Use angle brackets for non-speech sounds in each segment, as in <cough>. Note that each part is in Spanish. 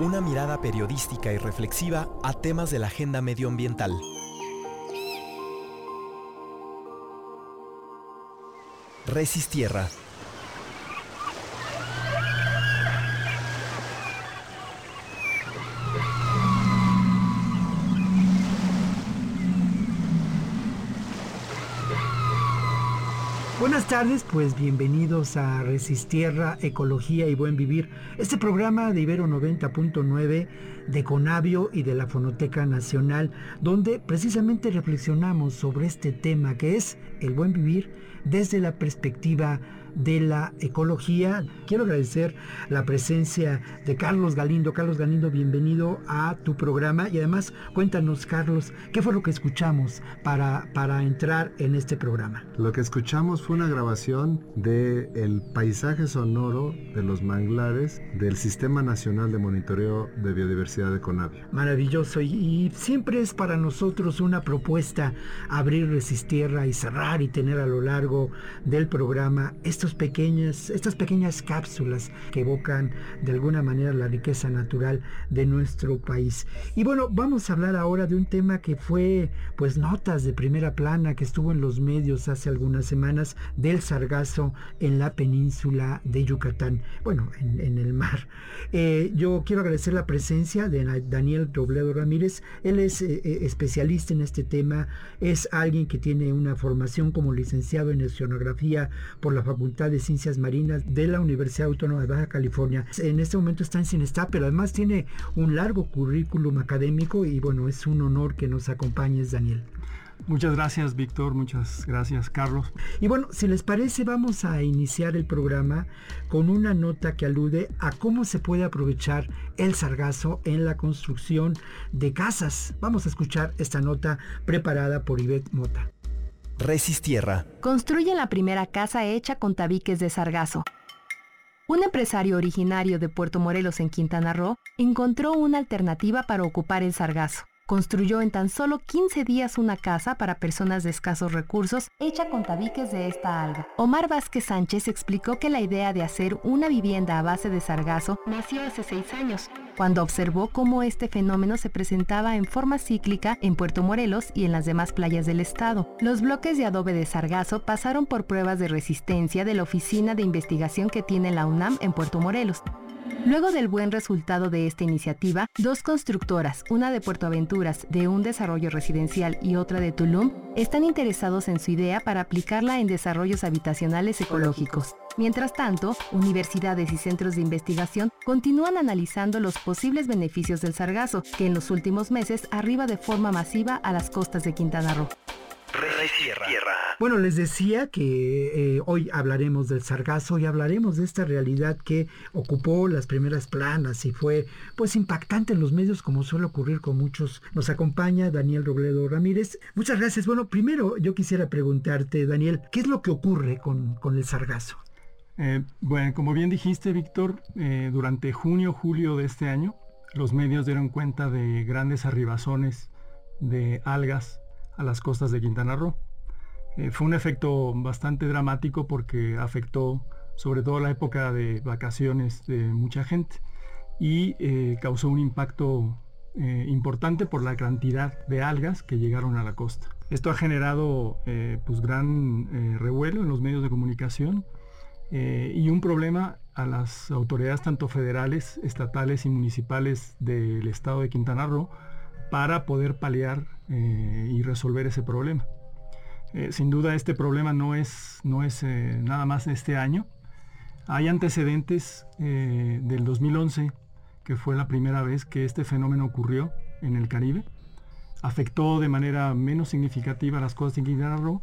Una mirada periodística y reflexiva a temas de la agenda medioambiental. Resistierra tardes, pues bienvenidos a Resistierra, Ecología y Buen Vivir, este programa de Ibero 90.9 de Conavio y de la Fonoteca Nacional, donde precisamente reflexionamos sobre este tema que es el buen vivir desde la perspectiva de la ecología. Quiero agradecer la presencia de Carlos Galindo. Carlos Galindo, bienvenido a tu programa y además cuéntanos, Carlos, ¿qué fue lo que escuchamos para, para entrar en este programa? Lo que escuchamos fue una grabación del el paisaje sonoro de los manglares del Sistema Nacional de Monitoreo de Biodiversidad de Conavio. Maravilloso y, siempre es para nosotros una propuesta abrir Resistierra y cerrar y tener a lo largo del programa estos estas pequeñas cápsulas que evocan de alguna manera la riqueza natural de nuestro país. Y bueno, vamos a hablar ahora de un tema que fue pues notas de primera plana que estuvo en los medios hace algunas semanas del sargazo en la península de Yucatán, bueno, en, el mar. Eh, yo quiero agradecer la presencia de Daniel Robledo Ramírez, él es eh, eh, especialista en este tema, es alguien que tiene una formación como licenciado en oceanografía por la Facultad de Ciencias Marinas de la Universidad Autónoma de Baja California. En este momento está en Cinestá, pero además tiene un largo currículum académico y bueno, es un honor que nos acompañes, Daniel. Muchas gracias, Víctor. Muchas gracias, Carlos. Y bueno, si les parece, vamos a iniciar el programa con una nota que alude a cómo se puede aprovechar el sargazo en la construcción de casas. Vamos a escuchar esta nota preparada por Ivette Mota. Resistierra. Construye la primera casa hecha con tabiques de sargazo. Un empresario originario de Puerto Morelos en Quintana Roo encontró una alternativa para ocupar el sargazo construyó en tan solo 15 días una casa para personas de escasos recursos hecha con tabiques de esta alga. Omar Vázquez Sánchez explicó que la idea de hacer una vivienda a base de sargazo nació hace seis años, cuando observó cómo este fenómeno se presentaba en forma cíclica en Puerto Morelos y en las demás playas del estado. Los bloques de adobe de sargazo pasaron por pruebas de resistencia de la Oficina de Investigación que tiene la UNAM en Puerto Morelos, Luego del buen resultado de esta iniciativa, dos constructoras, una de Puerto Aventuras, de un desarrollo residencial y otra de Tulum, están interesados en su idea para aplicarla en desarrollos habitacionales ecológicos. Mientras tanto, universidades y centros de investigación continúan analizando los posibles beneficios del sargazo, que en los últimos meses arriba de forma masiva a las costas de Quintana Roo. Bueno, les decía que eh, hoy hablaremos del sargazo y hablaremos de esta realidad que ocupó las primeras planas y fue pues impactante en los medios como suele ocurrir con muchos. Nos acompaña Daniel Robledo Ramírez. Muchas gracias. Bueno, primero yo quisiera preguntarte, Daniel, ¿qué es lo que ocurre con, el sargazo? Eh, bueno, como bien dijiste, Víctor, eh, durante junio, julio de este año, los medios dieron cuenta de grandes arribazones de algas a las costas de Quintana Roo. Eh, fue un efecto bastante dramático porque afectó sobre todo la época de vacaciones de mucha gente y eh, causó un impacto eh, importante por la cantidad de algas que llegaron a la costa. Esto ha generado pues gran revuelo en los medios de comunicación y un problema a las autoridades tanto federales, estatales y municipales del estado de Quintana Roo para poder paliar y resolver ese problema. Eh, sin duda este problema no es, no es eh, nada más este año. Hay antecedentes eh, del 2011, que fue la primera vez que este fenómeno ocurrió en el Caribe. Afectó de manera menos significativa las costas de Quintana Roo,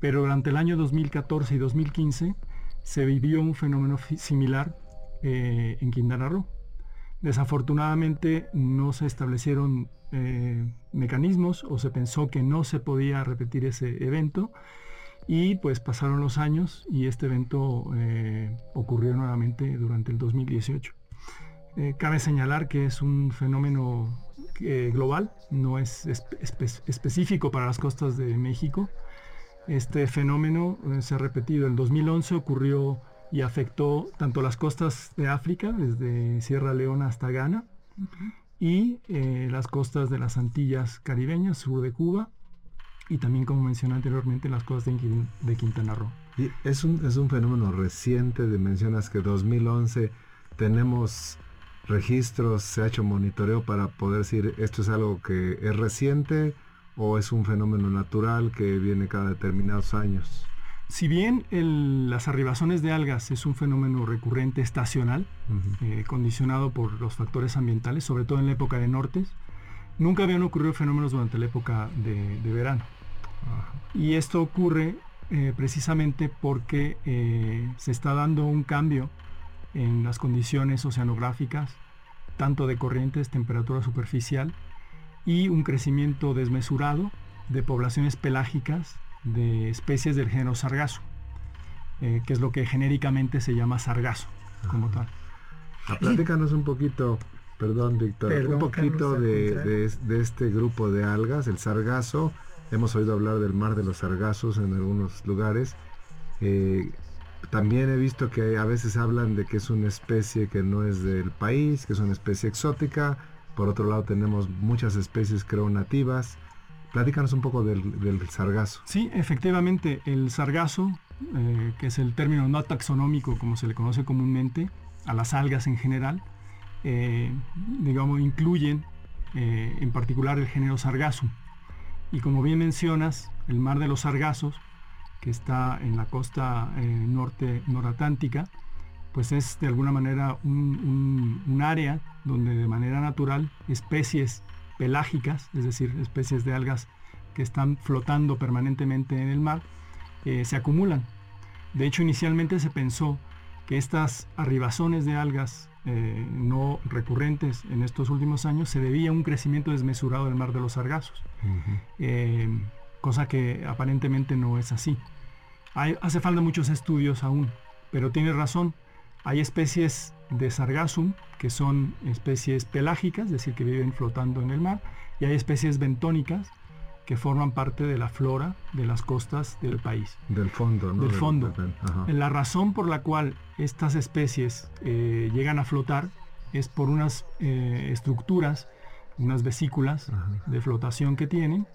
pero durante el año 2014 y 2015 se vivió un fenómeno similar en Quintana Roo. Desafortunadamente no se establecieron eh, mecanismos o se pensó que no se podía repetir ese evento y pues pasaron los años y este evento eh, ocurrió nuevamente durante el 2018. Eh, cabe señalar que es un fenómeno global, no es específico para las costas de México. Este fenómeno se ha repetido. En 2011 ocurrió y afectó tanto las costas de África, desde Sierra Leona hasta Ghana, y eh, las costas de las Antillas caribeñas, sur de Cuba, y también, como mencioné anteriormente, las costas de, Quintana Roo. Y es un, es un fenómeno reciente, de, mencionas que 2011 tenemos registros, se ha hecho monitoreo para poder decir esto es algo que es reciente o es un fenómeno natural que viene cada determinados años. Si bien las arribaciones de algas es un fenómeno recurrente estacional, eh, condicionado por los factores ambientales, sobre todo en la época de nortes, nunca habían ocurrido fenómenos durante la época de, verano. Y esto ocurre eh, precisamente porque eh, se está dando un cambio en las condiciones oceanográficas, tanto de corrientes, temperatura superficial y un crecimiento desmesurado de poblaciones pelágicas de especies del género sargazo, eh, que es lo que genéricamente se llama sargazo como tal. Ah, platícanos un poquito, perdón Víctor, un poquito de, este grupo de algas, el sargazo. Hemos oído hablar del mar de los sargazos en algunos lugares. Eh, también he visto que a veces hablan de que es una especie que no es del país, que es una especie exótica. Por otro lado tenemos muchas especies creo nativas. Platícanos un poco del, sargazo. Sí, efectivamente, el sargazo, eh, que es el término no taxonómico como se le conoce comúnmente, a las algas en general, eh, digamos, incluyen eh, en particular el género sargazo. Y como bien mencionas, el mar de los sargazos que está en la costa eh, norte noratlántica, pues es de alguna manera un, área donde de manera natural especies pelágicas, es decir, especies de algas que están flotando permanentemente en el mar, eh, se acumulan. De hecho, inicialmente se pensó que estas arribazones de algas eh, no recurrentes en estos últimos años se debía a un crecimiento desmesurado del mar de los sargazos cosa que aparentemente no es así. hace falta muchos estudios aún, pero tiene razón. Hay especies de sargassum que son especies pelágicas, es decir, que viven flotando en el mar, y hay especies bentónicas que forman parte de la flora de las costas del país. Del fondo, ¿no? Del fondo. La razón por la cual estas especies eh, llegan a flotar es por unas eh, estructuras, unas vesículas de flotación que tienen,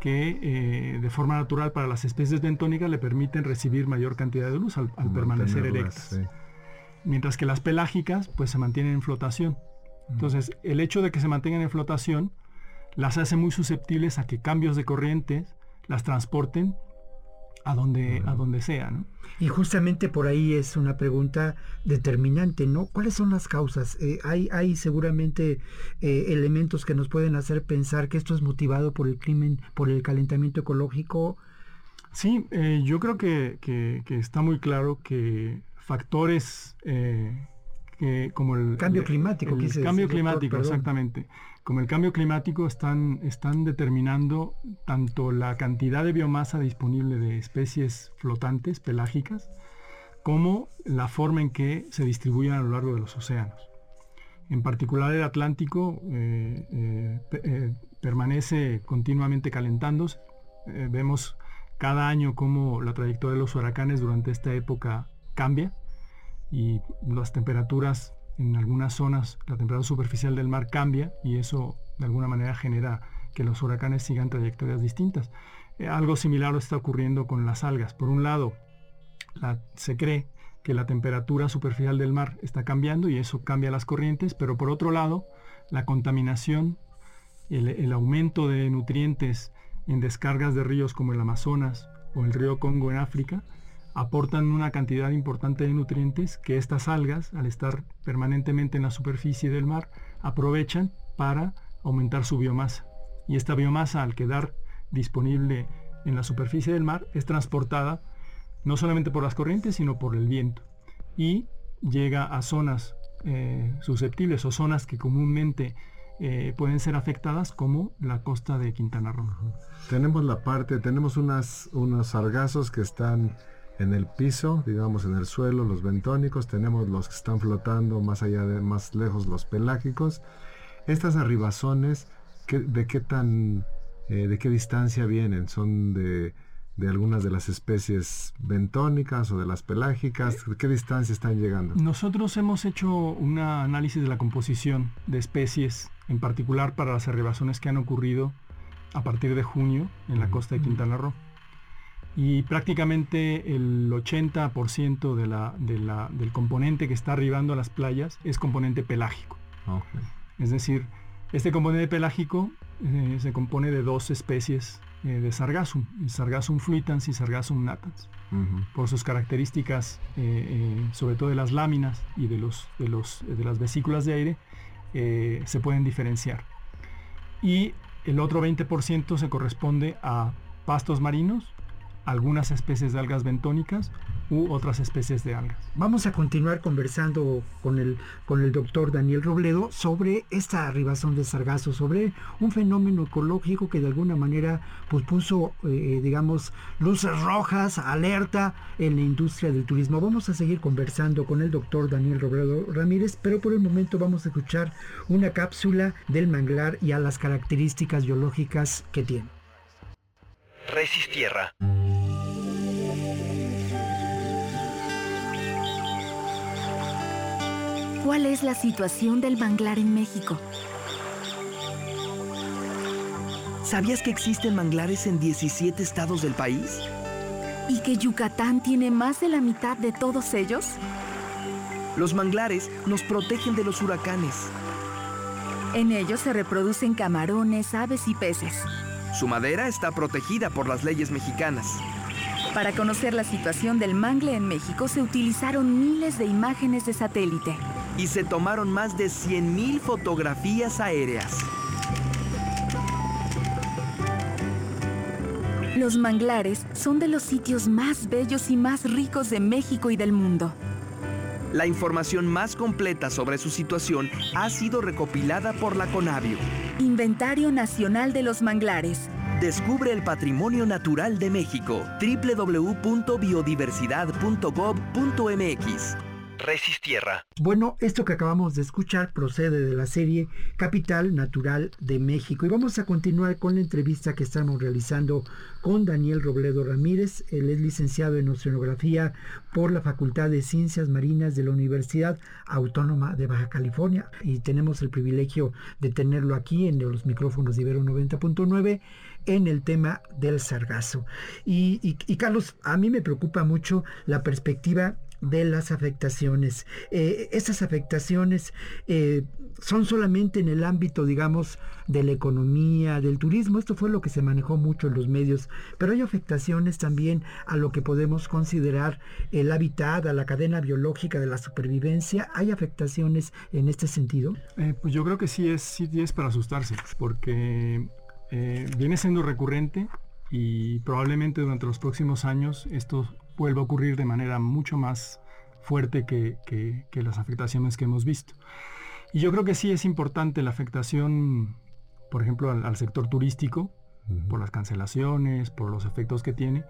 que eh, de forma natural para las especies bentónicas le permiten recibir mayor cantidad de luz al, permanecer erectas. Mientras que las pelágicas pues se mantienen en flotación. Entonces, el hecho de que se mantengan en flotación las hace muy susceptibles a que cambios de corrientes las transporten a donde, a donde sea. Y justamente por ahí es una pregunta determinante, ¿no? ¿Cuáles son las causas? Eh, hay, hay seguramente eh, elementos que nos pueden hacer pensar que esto es motivado por el crimen, por el calentamiento ecológico. Sí, eh, yo creo que, está muy claro que factores que como el cambio climático, el cambio climático, exactamente como el cambio climático están, están determinando tanto la cantidad de biomasa disponible de especies flotantes, pelágicas, como la forma en que se distribuyen a lo largo de los océanos. En particular el Atlántico eh, eh, eh, permanece continuamente calentándose. vemos cada año cómo la trayectoria de los huracanes durante esta época cambia y las temperaturas en algunas zonas la temperatura superficial del mar cambia y eso de alguna manera genera que los huracanes sigan trayectorias distintas. Eh, algo similar está ocurriendo con las algas. Por un lado, se cree que la temperatura superficial del mar está cambiando y eso cambia las corrientes, pero por otro lado, la contaminación, el aumento de nutrientes en descargas de ríos como el Amazonas o el río Congo en África, aportan una cantidad importante de nutrientes que estas algas, al estar permanentemente en la superficie del mar, aprovechan para aumentar su biomasa. Y esta biomasa, al quedar disponible en la superficie del mar, es transportada no solamente por las corrientes, sino por el viento. Y llega a zonas eh, susceptibles o zonas que comúnmente eh, pueden ser afectadas como la costa de Quintana Roo. Tenemos la parte, tenemos unas, unos sargazos que están en el piso, digamos en el suelo, los bentónicos, tenemos los que están flotando más allá de más lejos los pelágicos. Estas arribazones, ¿de qué tan eh, de qué distancia vienen? ¿Son de de algunas de las especies bentónicas o de las pelágicas? ¿Qué distancia están llegando? Nosotros hemos hecho un análisis de la composición de especies, en particular para las arribaciones que han ocurrido a partir de junio en la costa de Quintana Roo. Y prácticamente el 80% de la, del componente que está arribando a las playas es componente pelágico. Es decir, este componente pelágico eh, se compone de dos especies eh, de Sargassum, Sargassum fluitans y Sargassum natans, por sus características, eh, sobre todo de las láminas y de, los, de, los, de las vesículas de aire, se pueden diferenciar. Y el otro 20% se corresponde a pastos marinos algunas especies de algas bentónicas u otras especies de algas. Vamos a continuar conversando con el, con el doctor Daniel Robledo sobre esta arribación de sargazo, sobre un fenómeno ecológico que de alguna manera pues, puso, eh, digamos, luces rojas, alerta en la industria del turismo. Vamos a seguir conversando con el doctor Daniel Robledo Ramírez, pero por el momento vamos a escuchar una cápsula del manglar y a las características biológicas que tiene. Resistierra. ¿Cuál es la situación del manglar en México? ¿Sabías que existen manglares en 17 estados del país? ¿Y que Yucatán tiene más de la mitad de todos ellos? Los manglares nos protegen de los huracanes. En ellos se reproducen camarones, aves y peces. Su madera está protegida por las leyes mexicanas. Para conocer la situación del mangle en México se utilizaron miles de imágenes de satélite. Y se tomaron más de 100.000 fotografías aéreas. Los manglares son de los sitios más bellos y más ricos de México y del mundo. La información más completa sobre su situación ha sido recopilada por la Conavio. Inventario Nacional de los Manglares. Descubre el patrimonio natural de México. www.biodiversidad.gov.mx Resistierra. Bueno, esto que acabamos de escuchar procede de la serie Capital Natural de México y vamos a continuar con la entrevista que estamos realizando con Daniel Robledo Ramírez. Él es licenciado en Oceanografía por la Facultad de Ciencias Marinas de la Universidad Autónoma de Baja California y tenemos el privilegio de tenerlo aquí en los micrófonos de Ibero 90.9 en el tema del sargazo. Y, y, Carlos, a mí me preocupa mucho la perspectiva de las afectaciones. Eh, esas afectaciones eh, son solamente en el ámbito, digamos, de la economía, del turismo. Esto fue lo que se manejó mucho en los medios. Pero hay afectaciones también a lo que podemos considerar el hábitat, a la cadena biológica de la supervivencia. ¿Hay afectaciones en este sentido? Eh, pues yo creo que sí es, sí es para asustarse, porque viene siendo recurrente y probablemente durante los próximos años esto vuelva a ocurrir de manera mucho más fuerte que, las afectaciones que hemos visto. Y yo creo que sí es importante la afectación, por ejemplo, al, sector turístico, por las cancelaciones, por los efectos que tiene,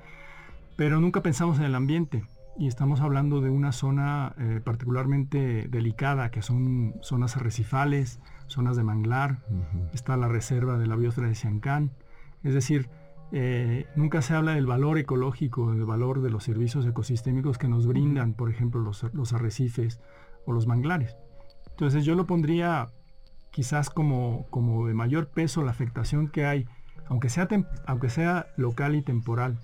pero nunca pensamos en el ambiente. Y estamos hablando de una zona eh, particularmente delicada, que son zonas arrecifales, zonas de manglar, está la reserva de la biosfera de Siancán. Es decir, eh, nunca se habla del valor ecológico, del valor de los servicios ecosistémicos que nos brindan, por ejemplo, los, arrecifes o los manglares. Entonces yo lo pondría quizás como, como de mayor peso la afectación que hay, aunque sea, aunque sea local y temporal,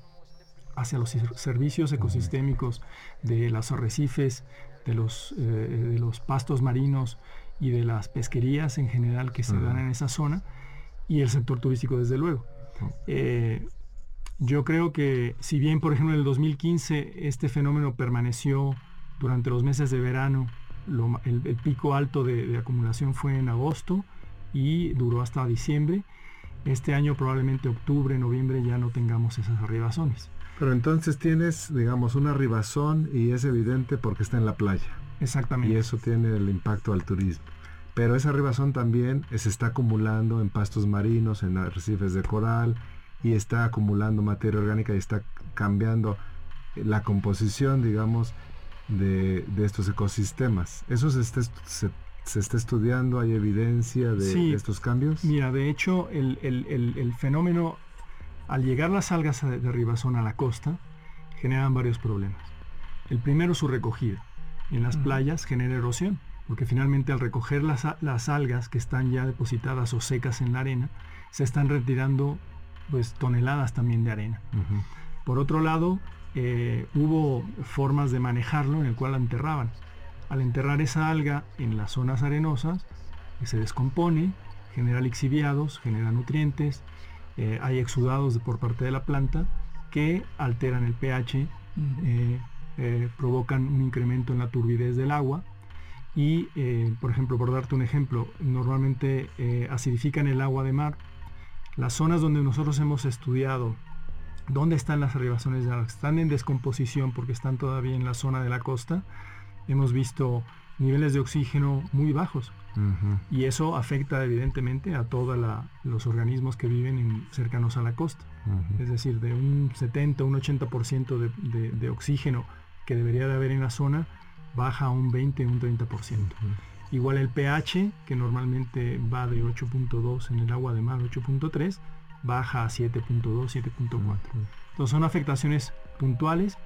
hacia los servicios ecosistémicos de los arrecifes, de los, eh, de los pastos marinos y de las pesquerías en general que se dan en esa zona, y el sector turístico desde luego. Eh, yo creo que si bien, por ejemplo, en el 2015 este fenómeno permaneció durante los meses de verano, el, pico alto de, acumulación fue en agosto y duró hasta diciembre. Este año probablemente octubre, noviembre ya no tengamos esas arribazones. Pero entonces tienes, digamos, una arribazón y es evidente porque está en la playa. Exactamente. Y eso tiene el impacto al turismo. Pero esa arribazón también se está acumulando en pastos marinos, en arrecifes de coral, y está acumulando materia orgánica y está cambiando la composición, digamos, de, estos ecosistemas. ¿Eso se está, se, está, estudiando? ¿Hay evidencia de, estos cambios? Mira, de hecho, el, fenómeno Al llegar las algas de, ribazón a la costa, generan varios problemas. El primero, su recogida. En las playas genera erosión, porque finalmente al recoger las, algas que están ya depositadas o secas en la arena, se están retirando pues, toneladas también de arena. Por otro lado, eh, hubo formas de manejarlo en el cual la enterraban. Al enterrar esa alga en las zonas arenosas, se descompone, genera lixiviados, genera nutrientes, eh, hay exudados por parte de la planta que alteran el pH, eh, eh, provocan un incremento en la turbidez del agua y, por ejemplo, por darte un ejemplo, normalmente acidifican el agua de mar. Las zonas donde nosotros hemos estudiado dónde están las arribaciones de agua, están en descomposición porque están todavía en la zona de la costa, hemos visto niveles de oxígeno muy bajos. Y eso afecta evidentemente a todos los organismos que viven cercanos a la costa. Es decir, de un 70, un 80% de, de, oxígeno que debería de haber en la zona, baja un 20, un 30%. Igual el pH, que normalmente va de 8.2 en el agua de mar, 8.3, baja a 7.2, 7.4. Entonces son afectaciones puntuales,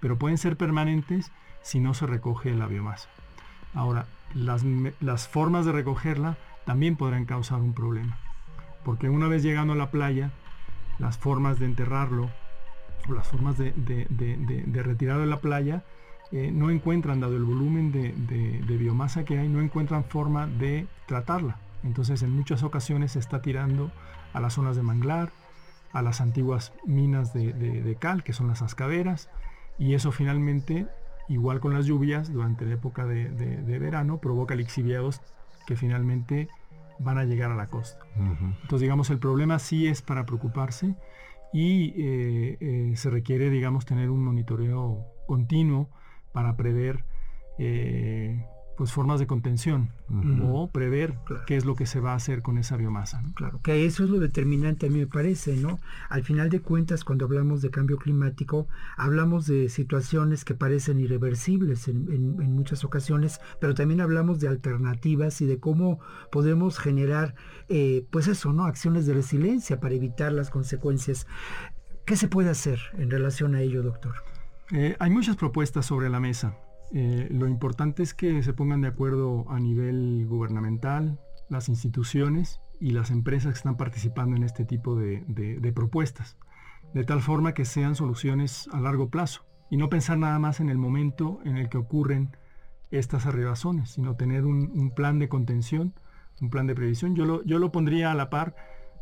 pero pueden ser permanentes si no se recoge la biomasa. Ahora, las, formas de recogerla también podrán causar un problema. Porque una vez llegando a la playa, las formas de enterrarlo o las formas de, retirarlo de la playa eh, no encuentran, dado el volumen de, biomasa que hay, no encuentran forma de tratarla. Entonces en muchas ocasiones se está tirando a las zonas de manglar, a las antiguas minas de, cal, que son las ascaderas, y eso finalmente igual con las lluvias durante la época de, verano, provoca lixiviados que finalmente van a llegar a la costa. Entonces, digamos, el problema sí es para preocuparse y eh, eh, se requiere, digamos, tener un monitoreo continuo para prever eh, pues formas de contención o prever qué es lo que se va a hacer con esa biomasa. Claro, que eso es lo determinante a mí me parece, ¿no? Al final de cuentas, cuando hablamos de cambio climático, hablamos de situaciones que parecen irreversibles en, muchas ocasiones, pero también hablamos de alternativas y de cómo podemos generar, eh, pues eso, ¿no? Acciones de resiliencia para evitar las consecuencias. ¿Qué se puede hacer en relación a ello, doctor? Eh, hay muchas propuestas sobre la mesa. Eh, lo importante es que se pongan de acuerdo a nivel gubernamental, las instituciones y las empresas que están participando en este tipo de, propuestas, de tal forma que sean soluciones a largo plazo y no pensar nada más en el momento en el que ocurren estas arribazones, sino tener un, plan de contención, un plan de previsión. Yo lo, yo lo pondría a la par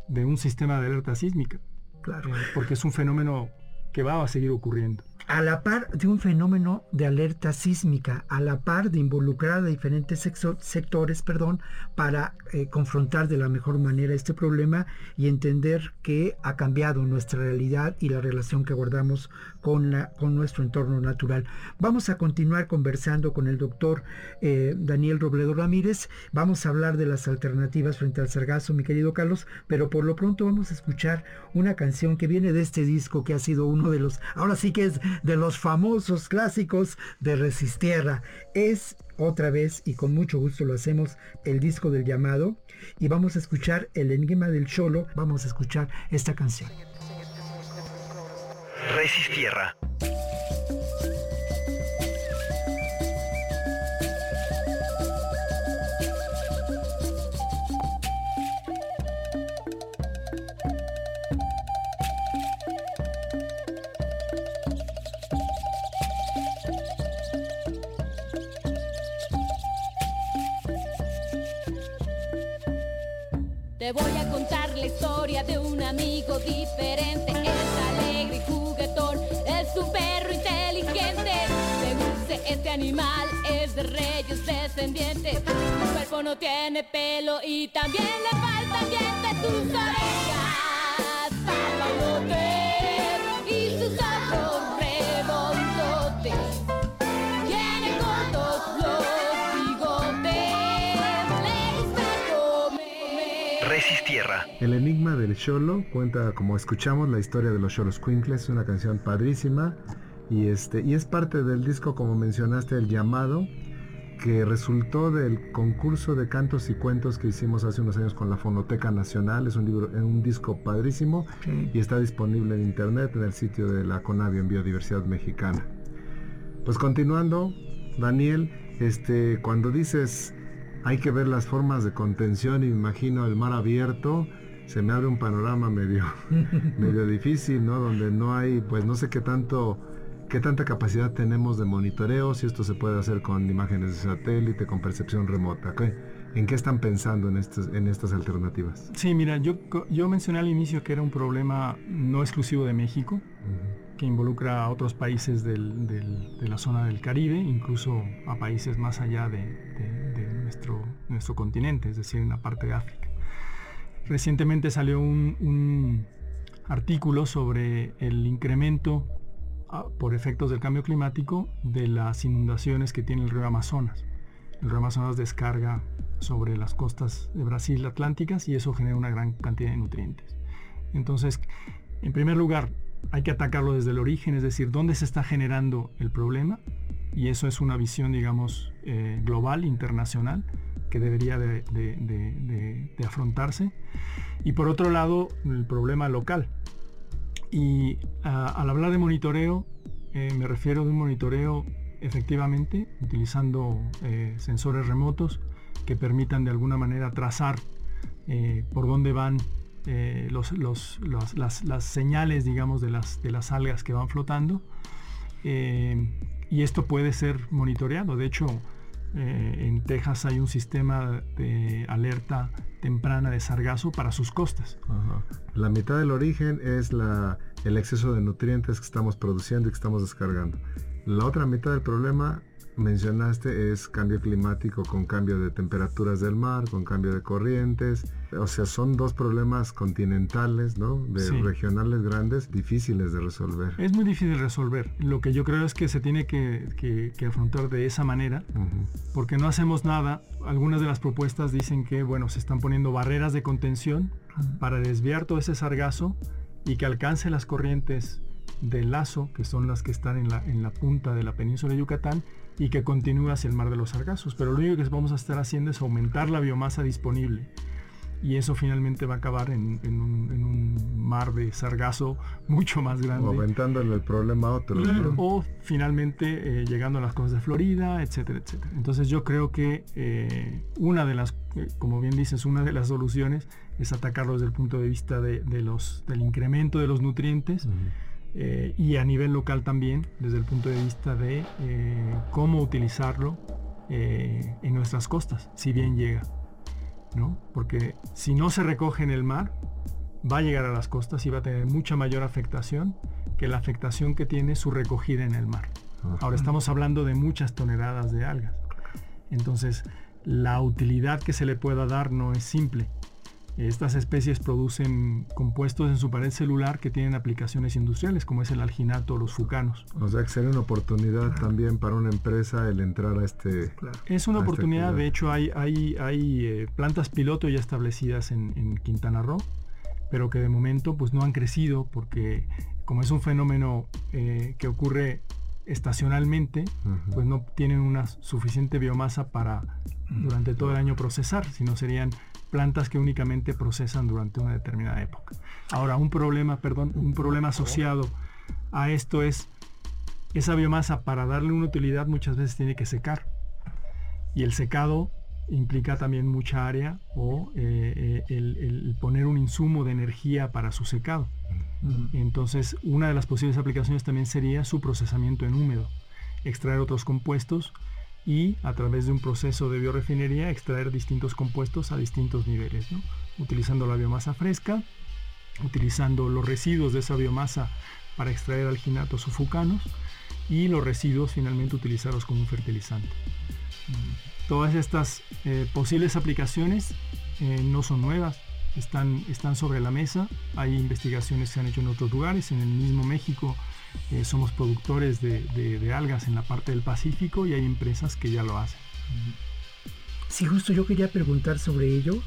de un sistema de alerta sísmica, claro. Eh, porque es un fenómeno que va a seguir ocurriendo a la par de un fenómeno de alerta sísmica, a la par de involucrar a diferentes sectores perdón, para eh, confrontar de la mejor manera este problema y entender que ha cambiado nuestra realidad y la relación que guardamos con, la, con nuestro entorno natural. Vamos a continuar conversando con el doctor eh, Daniel Robledo Ramírez. Vamos a hablar de las alternativas frente al sargazo, mi querido Carlos, pero por lo pronto vamos a escuchar una canción que viene de este disco que ha sido uno de los, ahora sí que es de los famosos clásicos de Resistierra. Es otra vez y con mucho gusto lo hacemos el disco del llamado y vamos a escuchar el enigma del cholo, vamos a escuchar esta canción. Resistierra. Te voy a contar la historia de un amigo diferente. Es alegre y juguetón, es un perro inteligente. Según este animal es de reyes descendientes. Su cuerpo no tiene pelo y también le faltan dientes. Sus orejas, El enigma del Cholo cuenta, como escuchamos, la historia de los Cholos Quinkles, una canción padrísima y este y es parte del disco, como mencionaste, el llamado. que resultó del concurso de cantos y cuentos que hicimos hace unos años con la Fonoteca Nacional. Es un libro, un disco padrísimo y está disponible en internet en el sitio de la Conavio en Biodiversidad Mexicana. Pues continuando, Daniel, este, cuando dices hay que ver las formas de contención y me imagino el mar abierto, se me abre un panorama medio, <laughs> medio difícil, ¿no? Donde no hay, pues no sé qué tanto ¿Qué tanta capacidad tenemos de monitoreo? Si esto se puede hacer con imágenes de satélite, con percepción remota. ¿En qué están pensando en, estas, en estas alternativas? Sí, mira, yo, yo mencioné al inicio que era un problema no exclusivo de México, que involucra a otros países de la zona del Caribe, incluso a países más allá de, nuestro, nuestro continente, es decir, en la parte de África. Recientemente salió un, artículo sobre el incremento por efectos del cambio climático de las inundaciones que tiene el río Amazonas. El río Amazonas descarga sobre las costas de Brasil atlánticas y eso genera una gran cantidad de nutrientes. Entonces, en primer lugar, hay que atacarlo desde el origen, es decir, dónde se está generando el problema y eso es una visión, digamos, eh, global, internacional, que debería de, afrontarse. Y por otro lado, el problema local. Y al hablar de monitoreo, eh, me refiero de un monitoreo efectivamente utilizando eh, sensores remotos que permitan de alguna manera trazar por dónde van los, las, señales, digamos, de las, de las algas que van flotando. Y esto puede ser monitoreado. De hecho, en Texas hay un sistema de alerta temprana de sargazo para sus costas. La mitad del origen es la, el exceso de nutrientes que estamos produciendo y que estamos descargando. La otra mitad del problema mencionaste es cambio climático con cambio de temperaturas del mar, con cambio de corrientes. O sea, son dos problemas continentales, ¿no? De regionales grandes, difíciles de resolver. Es muy difícil de resolver. Lo que yo creo es que se tiene que, afrontar de esa manera, porque no hacemos nada. Algunas de las propuestas dicen que, bueno, se están poniendo barreras de contención para desviar todo ese sargazo y que alcance las corrientes del lazo, que son las que están en la, en la punta de la península de Yucatán, y que continúe hacia el mar de los sargazos. Pero lo único que vamos a estar haciendo es aumentar la biomasa disponible. Y eso finalmente va a acabar en, un, mar de sargazo <laughs> mucho más grande. O aumentándole el problema a otros. O finalmente eh, llegando a las costas de Florida, etcétera, etcétera. Entonces yo creo que eh, una de las, eh, como bien dices, una de las soluciones es atacarlo desde el punto de vista de, los, del incremento de los nutrientes. Eh, y a nivel local también, desde el punto de vista de eh, cómo utilizarlo eh, en nuestras costas, si bien llega. ¿no? Porque si no se recoge en el mar, va a llegar a las costas y va a tener mucha mayor afectación que la afectación que tiene su recogida en el mar. Ahora estamos hablando de muchas toneladas de algas. Entonces, la utilidad que se le pueda dar no es simple. Estas especies producen compuestos en su pared celular que tienen aplicaciones industriales, como es el alginato o los fucanos. O sea que sería una oportunidad también para una empresa el entrar a este... Es una oportunidad, de hecho hay, hay, hay eh, plantas piloto ya establecidas en, Quintana Roo, pero que de momento pues no han crecido porque como es un fenómeno eh, que ocurre estacionalmente, pues no tienen una suficiente biomasa para durante todo el año procesar, sino serían plantas que únicamente procesan durante una determinada época. Ahora, un problema, perdón, un problema asociado a esto es esa biomasa para darle una utilidad muchas veces tiene que secar. Y el secado implica también mucha área o eh, eh, el, poner un insumo de energía para su secado. Entonces, una de las posibles aplicaciones también sería su procesamiento en húmedo, extraer otros compuestos y a través de un proceso de biorefinería extraer distintos compuestos a distintos niveles, utilizando la biomasa fresca, utilizando los residuos de esa biomasa para extraer alginatos o fucanos y los residuos finalmente utilizarlos como un fertilizante. Todas estas eh, posibles aplicaciones eh, no son nuevas, están, están sobre la mesa, hay investigaciones que se han hecho en otros lugares, en el mismo México eh, somos productores de, algas en la parte del Pacífico y hay empresas que ya lo hacen. Sí, justo yo quería preguntar sobre ello,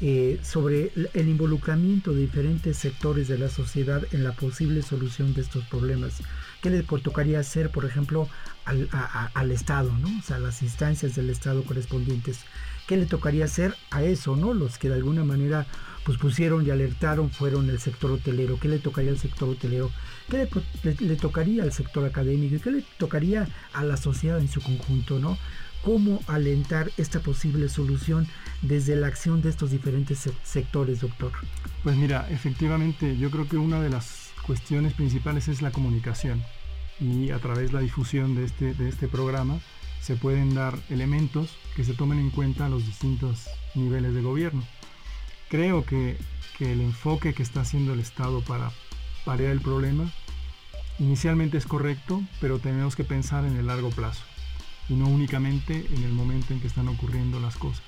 eh, sobre el involucramiento de diferentes sectores de la sociedad en la posible solución de estos problemas. ¿Qué les tocaría hacer, por ejemplo, al, Estado, ¿no? O sea, las instancias del Estado correspondientes. ¿Qué le tocaría hacer a eso, ¿no? Los que de alguna manera pues pusieron y alertaron fueron el sector hotelero. ¿Qué le tocaría al sector hotelero? ¿Qué le, tocaría al sector académico? ¿Qué le tocaría a la sociedad en su conjunto, ¿no? ¿Cómo alentar esta posible solución desde la acción de estos diferentes sectores, doctor? Pues mira, efectivamente, yo creo que una de las cuestiones principales es la comunicación y a través de la difusión de este, de este programa se pueden dar elementos que se tomen en cuenta a los distintos niveles de gobierno. Creo que, que el enfoque que está haciendo el Estado para parear el problema inicialmente es correcto, pero tenemos que pensar en el largo plazo y no únicamente en el momento en que están ocurriendo las cosas.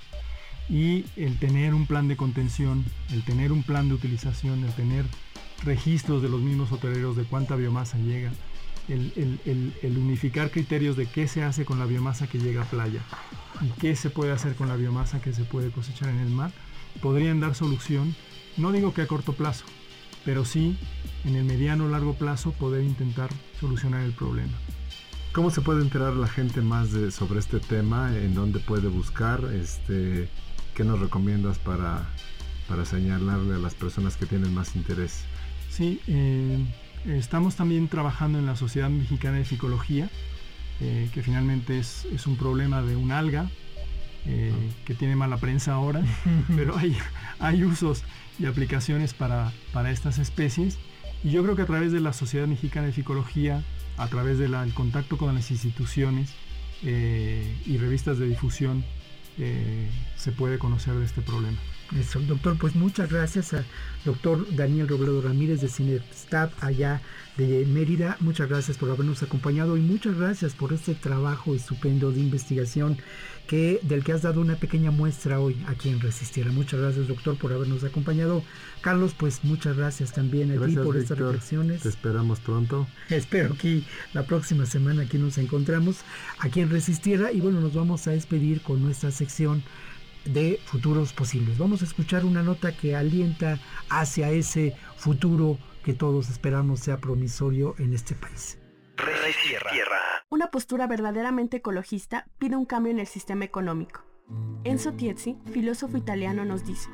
Y el tener un plan de contención, el tener un plan de utilización, el tener registros de los mismos hoteleros de cuánta biomasa llega, el, unificar criterios de qué se hace con la biomasa que llega a playa y qué se puede hacer con la biomasa que se puede cosechar en el mar, podrían dar solución, no digo que a corto plazo, pero sí en el mediano o largo plazo poder intentar solucionar el problema. ¿Cómo se puede enterar la gente más sobre este tema? ¿En dónde puede buscar? Este, ¿Qué nos recomiendas para, para señalarle a las personas que tienen más interés? Sí, eh, estamos también trabajando en la Sociedad Mexicana de Psicología, eh, que finalmente es, es, un problema de un alga, eh, que tiene mala prensa ahora, <laughs> pero hay, hay usos y aplicaciones para, para estas especies. Y yo creo que a través de la Sociedad Mexicana de Psicología a través del contacto con las instituciones eh, y revistas de difusión eh, se puede conocer de este problema. Eso, doctor, pues muchas gracias al doctor Daniel Robledo Ramírez de Cinestab allá de Mérida. Muchas gracias por habernos acompañado y muchas gracias por este trabajo estupendo de investigación que, del que has dado una pequeña muestra hoy aquí en Resistiera. Muchas gracias, doctor, por habernos acompañado. Carlos, pues muchas gracias también a ti por estas reflexiones. Te esperamos pronto. Espero que la próxima semana aquí nos encontramos aquí en Resistiera y bueno, nos vamos a despedir con nuestra sección de futuros posibles. Vamos a escuchar una nota que alienta hacia ese futuro que todos esperamos sea promisorio en este país. Una postura verdaderamente ecologista pide un cambio en el sistema económico. Enzo Tiezzi, filósofo italiano, nos dice,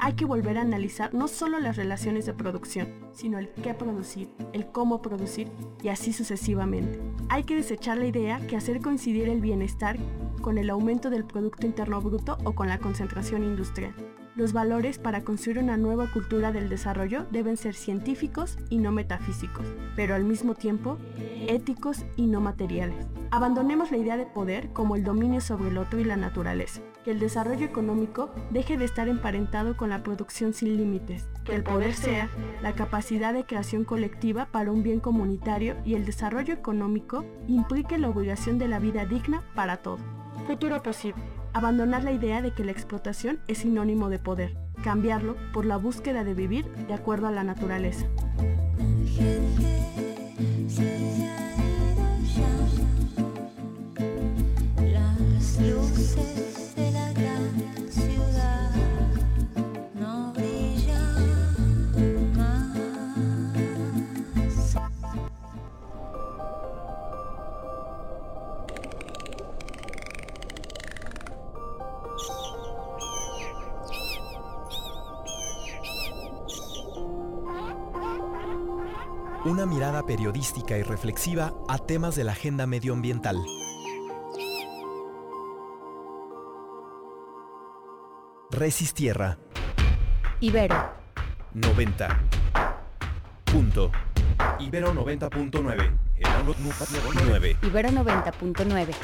hay que volver a analizar no solo las relaciones de producción, sino el qué producir, el cómo producir y así sucesivamente. Hay que desechar la idea que hacer coincidir el bienestar con el aumento del Producto Interno Bruto o con la concentración industrial. Los valores para construir una nueva cultura del desarrollo deben ser científicos y no metafísicos, pero al mismo tiempo éticos y no materiales. Abandonemos la idea de poder como el dominio sobre el otro y la naturaleza. Que el desarrollo económico deje de estar emparentado con la producción sin límites. Que el poder sea la capacidad de creación colectiva para un bien comunitario y el desarrollo económico implique la obligación de la vida digna para todos. Futuro posible. Abandonar la idea de que la explotación es sinónimo de poder. Cambiarlo por la búsqueda de vivir de acuerdo a la naturaleza. Mirada periodística y reflexiva a temas de la agenda medioambiental. Resistierra. Ibero. 90. Punto. Ibero 90.9. Ibero 90.9.